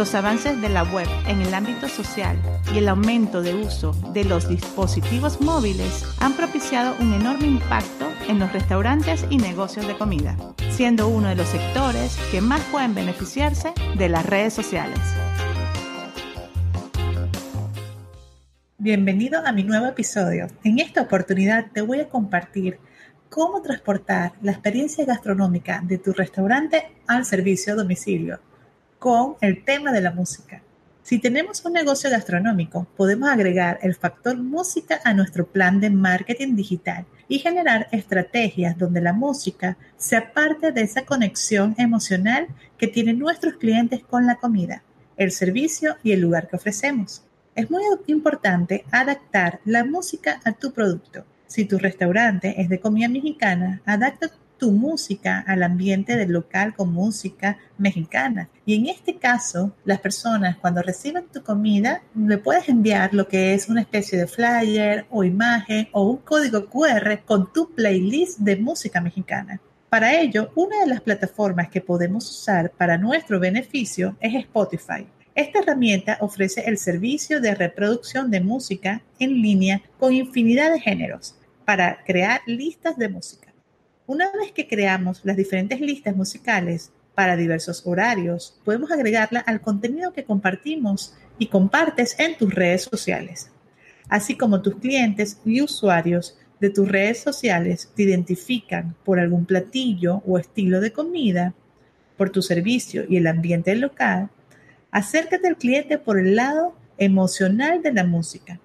los avances de la web en el ámbito social y el aumento de uso de los dispositivos móviles han propiciado un enorme impacto en los restaurantes y negocios de comida, siendo uno de los sectores que más pueden beneficiarse de las redes sociales. Bienvenido a mi nuevo episodio. En esta oportunidad te voy a compartir cómo transportar la experiencia gastronómica de tu restaurante al servicio a domicilio con el tema de la música. Si tenemos un negocio gastronómico, podemos agregar el factor música a nuestro plan de marketing digital y generar estrategias donde la música sea parte de esa conexión emocional que tienen nuestros clientes con la comida, el servicio y el lugar que ofrecemos. Es muy importante adaptar la música a tu producto. Si tu restaurante es de comida mexicana, adapta tu música al ambiente del local con música mexicana. Y en este caso, las personas cuando reciben tu comida, le puedes enviar lo que es una especie de flyer o imagen o un código QR con tu playlist de música mexicana. Para ello, una de las plataformas que podemos usar para nuestro beneficio es Spotify. Esta herramienta ofrece el servicio de reproducción de música en línea con infinidad de géneros para crear listas de música. Una vez que creamos las diferentes listas musicales para diversos horarios, podemos agregarla al contenido que compartimos y compartes en tus redes sociales. Así como tus clientes y usuarios de tus redes sociales te identifican por algún platillo o estilo de comida, por tu servicio y el ambiente local, acércate al cliente por el lado emocional de la música.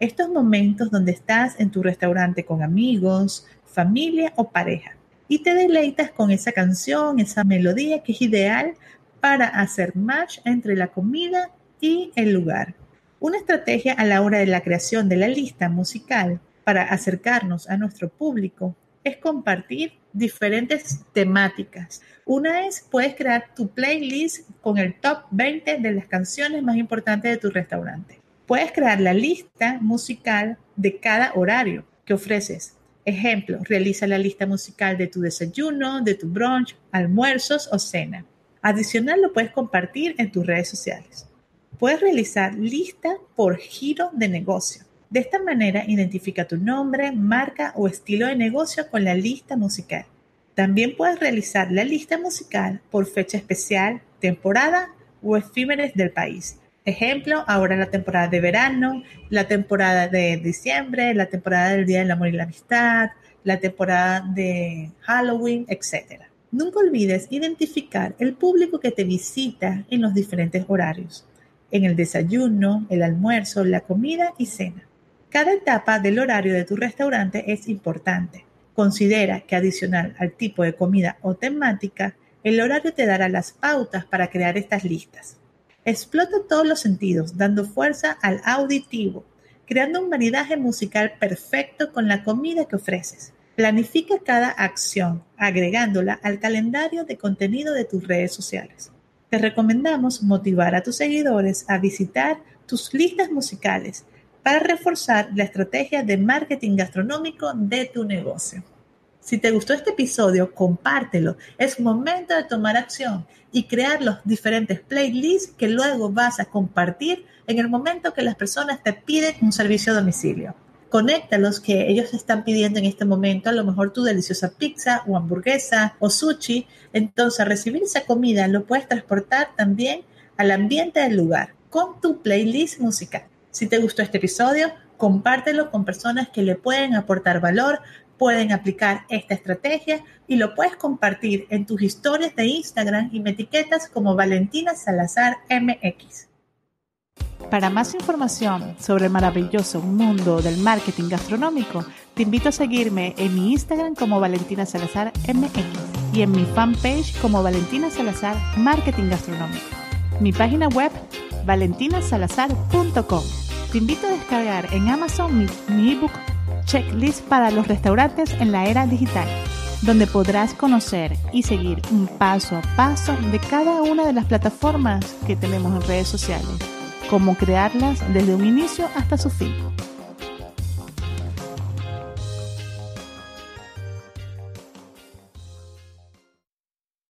Estos momentos donde estás en tu restaurante con amigos, familia o pareja. Y te deleitas con esa canción, esa melodía que es ideal para hacer match entre la comida y el lugar. Una estrategia a la hora de la creación de la lista musical para acercarnos a nuestro público es compartir diferentes temáticas. Una es, puedes crear tu playlist con el top 20 de las canciones más importantes de tu restaurante. Puedes crear la lista musical de cada horario que ofreces Ejemplo, realiza la lista musical de tu desayuno, de tu brunch, almuerzos o cena. Adicional lo puedes compartir en tus redes sociales. Puedes realizar lista por giro de negocio. De esta manera identifica tu nombre, marca o estilo de negocio con la lista musical. También puedes realizar la lista musical por fecha especial, temporada o efímeres del país. Ejemplo, ahora la temporada de verano, la temporada de diciembre, la temporada del Día del Amor y la Amistad, la temporada de Halloween, etc. Nunca olvides identificar el público que te visita en los diferentes horarios, en el desayuno, el almuerzo, la comida y cena. Cada etapa del horario de tu restaurante es importante. Considera que adicional al tipo de comida o temática, el horario te dará las pautas para crear estas listas. Explota todos los sentidos, dando fuerza al auditivo, creando un maridaje musical perfecto con la comida que ofreces. Planifica cada acción, agregándola al calendario de contenido de tus redes sociales. Te recomendamos motivar a tus seguidores a visitar tus listas musicales para reforzar la estrategia de marketing gastronómico de tu negocio. Si te gustó este episodio, compártelo. Es momento de tomar acción y crear los diferentes playlists que luego vas a compartir en el momento que las personas te piden un servicio a domicilio. Conéctalos que ellos están pidiendo en este momento, a lo mejor tu deliciosa pizza o hamburguesa o sushi. Entonces, recibir esa comida lo puedes transportar también al ambiente del lugar con tu playlist musical. Si te gustó este episodio, compártelo con personas que le pueden aportar valor, pueden aplicar esta estrategia y lo puedes compartir en tus historias de Instagram y me etiquetas como Valentina Salazar MX. Para más información sobre el maravilloso mundo del marketing gastronómico, te invito a seguirme en mi Instagram como Valentina Salazar MX y en mi fanpage como Valentina Salazar Marketing Gastronómico. Mi página web valentinasalazar.com. Te invito a descargar en Amazon mi, mi ebook Checklist para los restaurantes en la era digital, donde podrás conocer y seguir un paso a paso de cada una de las plataformas que tenemos en redes sociales, cómo crearlas desde un inicio hasta su fin.